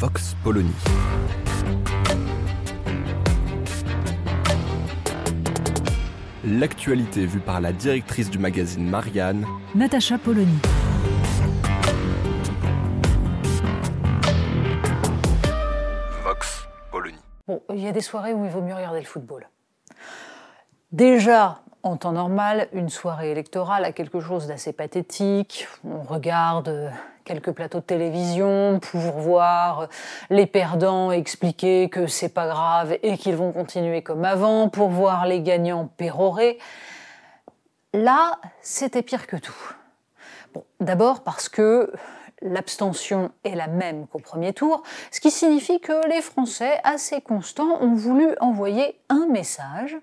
Vox Polony. L'actualité vue par la directrice du magazine Marianne, Natacha Polony. Vox Polony. Bon, il y a des soirées où il vaut mieux regarder le football. Déjà, en temps normal, une soirée électorale a quelque chose d'assez pathétique. On regarde euh, quelques plateaux de télévision pour voir les perdants expliquer que c'est pas grave et qu'ils vont continuer comme avant, pour voir les gagnants pérorer. Là, c'était pire que tout. Bon, d'abord parce que l'abstention est la même qu'au premier tour, ce qui signifie que les Français, assez constants, ont voulu envoyer un message.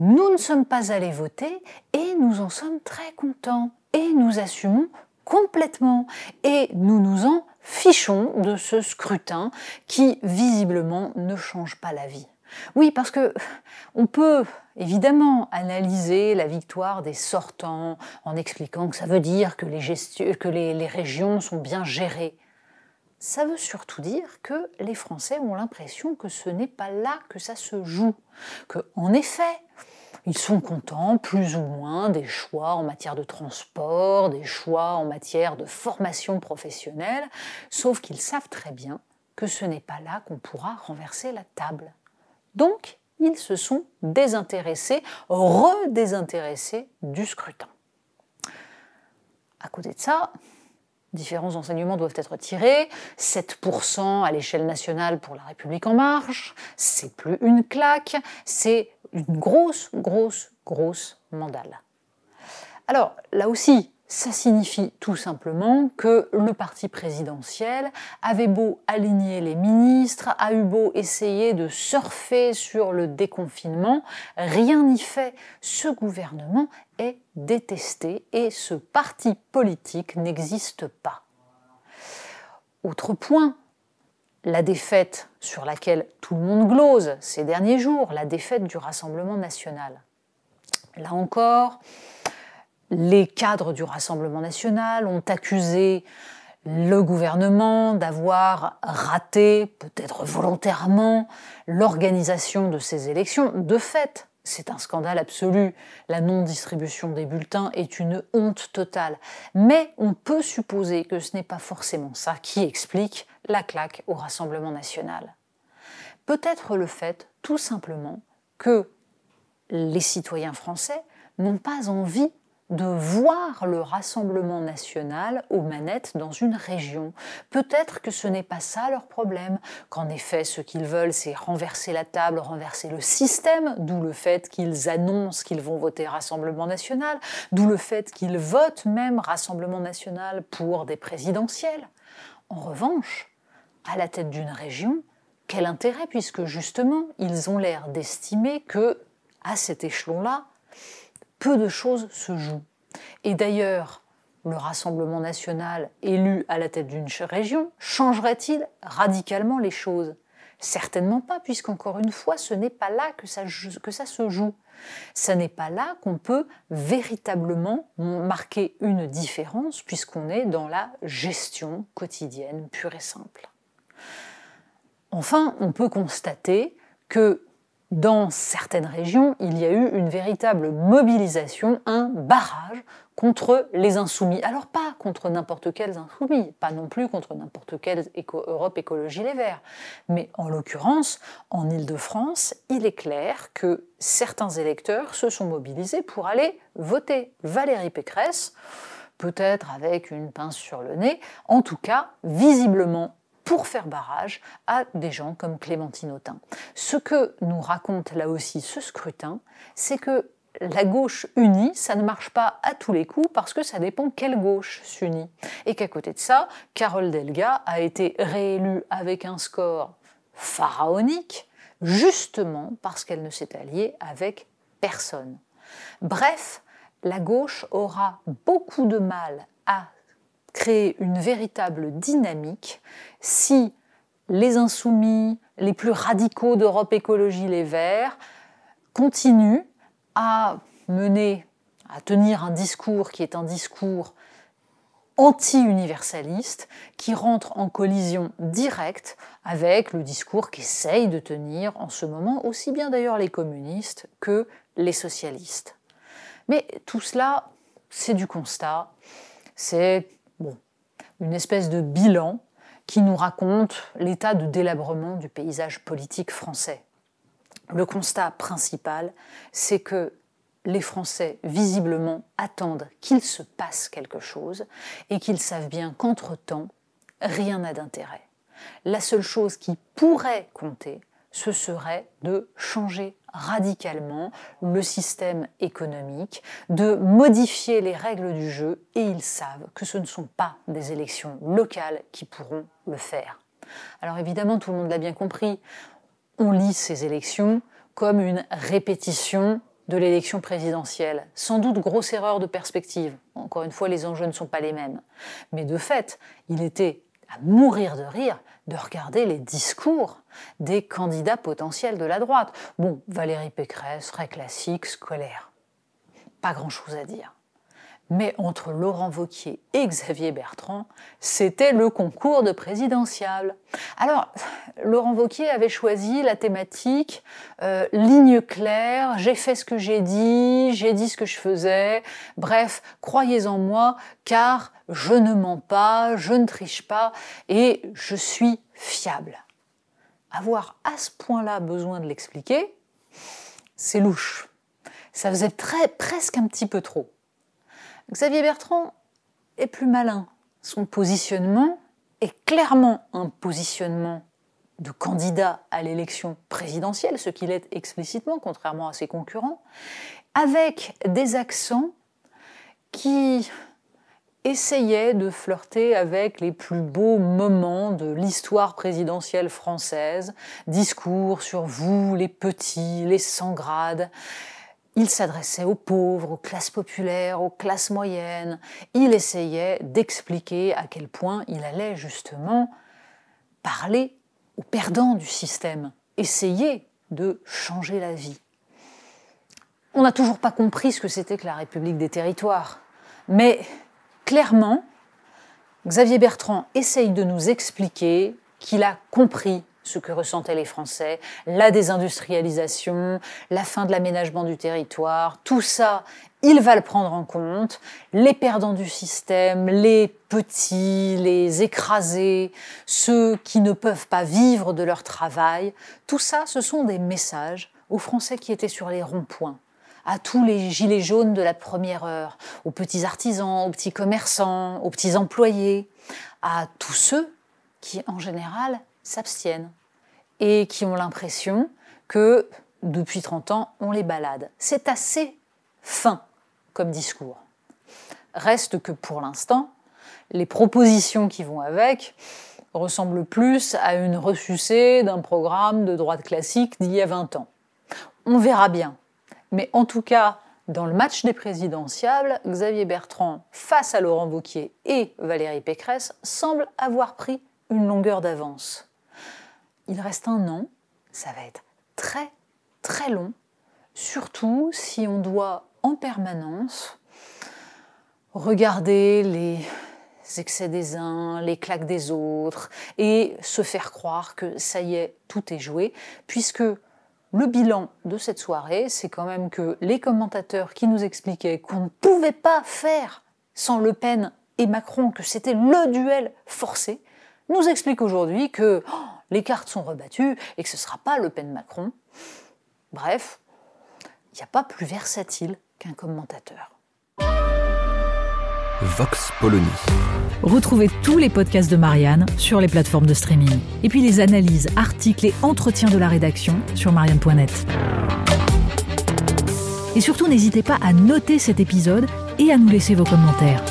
Nous ne sommes pas allés voter et nous en sommes très contents. Et nous assumons complètement. Et nous nous en fichons de ce scrutin qui, visiblement, ne change pas la vie. Oui, parce que on peut évidemment analyser la victoire des sortants en expliquant que ça veut dire que les, régions sont bien gérées. Ça veut surtout dire que les Français ont l'impression que ce n'est pas là que ça se joue, que effet, ils sont contents, plus ou moins, des choix en matière de transport, des choix en matière de formation professionnelle, sauf qu'ils savent très bien que ce n'est pas là qu'on pourra renverser la table. Donc, ils se sont désintéressés, redésintéressés du scrutin. À côté de ça, différents enseignements doivent être tirés. 7% à l'échelle nationale pour la République en marche, c'est plus une claque, c'est une grosse, grosse, grosse mandale. Alors là aussi, ça signifie tout simplement que le parti présidentiel avait beau aligner les ministres, a eu beau essayer de surfer sur le déconfinement, rien n'y fait. Ce gouvernement est détesté et ce parti politique n'existe pas. Autre point, la défaite sur laquelle tout le monde glose ces derniers jours, la défaite du Rassemblement national. Là encore, les cadres du Rassemblement national ont accusé le gouvernement d'avoir raté, peut-être volontairement, l'organisation de ces élections. De fait, c'est un scandale absolu. La non-distribution des bulletins est une honte totale. Mais on peut supposer que ce n'est pas forcément ça qui explique la claque au Rassemblement national. Peut-être le fait, tout simplement, que les citoyens français n'ont pas envie de voir le Rassemblement national aux manettes dans une région. Peut-être que ce n'est pas ça leur problème, qu'en effet ce qu'ils veulent c'est renverser la table, renverser le système, d'où le fait qu'ils annoncent qu'ils vont voter Rassemblement national, d'où le fait qu'ils votent même Rassemblement national pour des présidentielles. En revanche, à la tête d'une région, quel intérêt puisque justement ils ont l'air d'estimer que, à cet échelon-là, peu de choses se jouent. Et d'ailleurs, le Rassemblement national élu à la tête d'une région changerait-il radicalement les choses? Certainement pas, puisqu'encore une fois, ce n'est pas là que ça, que ça se joue. Ce n'est pas là qu'on peut véritablement marquer une différence, puisqu'on est dans la gestion quotidienne pure et simple. Enfin, on peut constater que dans certaines régions, il y a eu une véritable mobilisation, un barrage contre les insoumis. Alors pas contre n'importe quels insoumis, pas non plus contre n'importe quelle Europe Écologie Les Verts, mais en l'occurrence, en Île-de-France, il est clair que certains électeurs se sont mobilisés pour aller voter Valérie Pécresse, peut-être avec une pince sur le nez, en tout cas visiblement pour faire barrage à des gens comme Clémentine Autain. Ce que nous raconte là aussi ce scrutin, c'est que la gauche unie, ça ne marche pas à tous les coups parce que ça dépend quelle gauche s'unit. Et qu'à côté de ça, Carole Delga a été réélue avec un score pharaonique, justement parce qu'elle ne s'est alliée avec personne. Bref, la gauche aura beaucoup de mal à créer une véritable dynamique si les insoumis, les plus radicaux d'Europe Écologie Les Verts, continuent à mener, à tenir un discours qui est un discours anti-universaliste, qui rentre en collision directe avec le discours qu'essayent de tenir en ce moment aussi bien d'ailleurs les communistes que les socialistes. Mais tout cela, c'est du constat, c'est bon, une espèce de bilan qui nous raconte l'état de délabrement du paysage politique français le constat principal, c'est que les Français, visiblement, attendent qu'il se passe quelque chose et qu'ils savent bien qu'entre-temps, rien n'a d'intérêt. La seule chose qui pourrait compter, ce serait de changer radicalement le système économique, de modifier les règles du jeu, et ils savent que ce ne sont pas des élections locales qui pourront le faire. Alors évidemment, tout le monde l'a bien compris, on lit ces élections comme une répétition de l'élection présidentielle. Sans doute grosse erreur de perspective. Encore une fois, les enjeux ne sont pas les mêmes. Mais de fait, il était à mourir de rire de regarder les discours des candidats potentiels de la droite. Bon, Valérie Pécresse, très classique, scolaire. Pas grand-chose à dire mais entre Laurent Vauquier et Xavier Bertrand, c'était le concours de présidentiable. Alors, Laurent Vauquier avait choisi la thématique euh, ligne claire, j'ai fait ce que j'ai dit, j'ai dit ce que je faisais, bref, croyez en moi, car je ne mens pas, je ne triche pas, et je suis fiable. Avoir à ce point-là besoin de l'expliquer, c'est louche. Ça faisait très, presque un petit peu trop. Xavier Bertrand est plus malin. Son positionnement est clairement un positionnement de candidat à l'élection présidentielle, ce qu'il est explicitement, contrairement à ses concurrents, avec des accents qui essayaient de flirter avec les plus beaux moments de l'histoire présidentielle française, discours sur vous, les petits, les sans grades, il s'adressait aux pauvres, aux classes populaires, aux classes moyennes. Il essayait d'expliquer à quel point il allait justement parler aux perdants du système, essayer de changer la vie. On n'a toujours pas compris ce que c'était que la République des territoires, mais clairement, Xavier Bertrand essaye de nous expliquer qu'il a compris ce que ressentaient les Français, la désindustrialisation, la fin de l'aménagement du territoire, tout ça, il va le prendre en compte. Les perdants du système, les petits, les écrasés, ceux qui ne peuvent pas vivre de leur travail, tout ça, ce sont des messages aux Français qui étaient sur les ronds-points à tous les gilets jaunes de la première heure, aux petits artisans, aux petits commerçants, aux petits employés, à tous ceux qui, en général, s'abstiennent et qui ont l'impression que depuis 30 ans, on les balade. C'est assez fin comme discours. Reste que pour l'instant, les propositions qui vont avec ressemblent plus à une ressucée d'un programme de droite classique d'il y a 20 ans. On verra bien. Mais en tout cas, dans le match des présidentiables, Xavier Bertrand, face à Laurent Wauquiez et Valérie Pécresse, semble avoir pris une longueur d'avance il reste un an, ça va être très très long, surtout si on doit en permanence regarder les excès des uns, les claques des autres, et se faire croire que ça y est, tout est joué, puisque le bilan de cette soirée, c'est quand même que les commentateurs qui nous expliquaient qu'on ne pouvait pas faire sans Le Pen et Macron, que c'était le duel forcé, nous expliquent aujourd'hui que oh, les cartes sont rebattues et que ce ne sera pas Le Pen-Macron. Bref, il n'y a pas plus versatile qu'un commentateur. Vox Polony. Retrouvez tous les podcasts de Marianne sur les plateformes de streaming. Et puis les analyses, articles et entretiens de la rédaction sur marianne.net. Et surtout, n'hésitez pas à noter cet épisode et à nous laisser vos commentaires.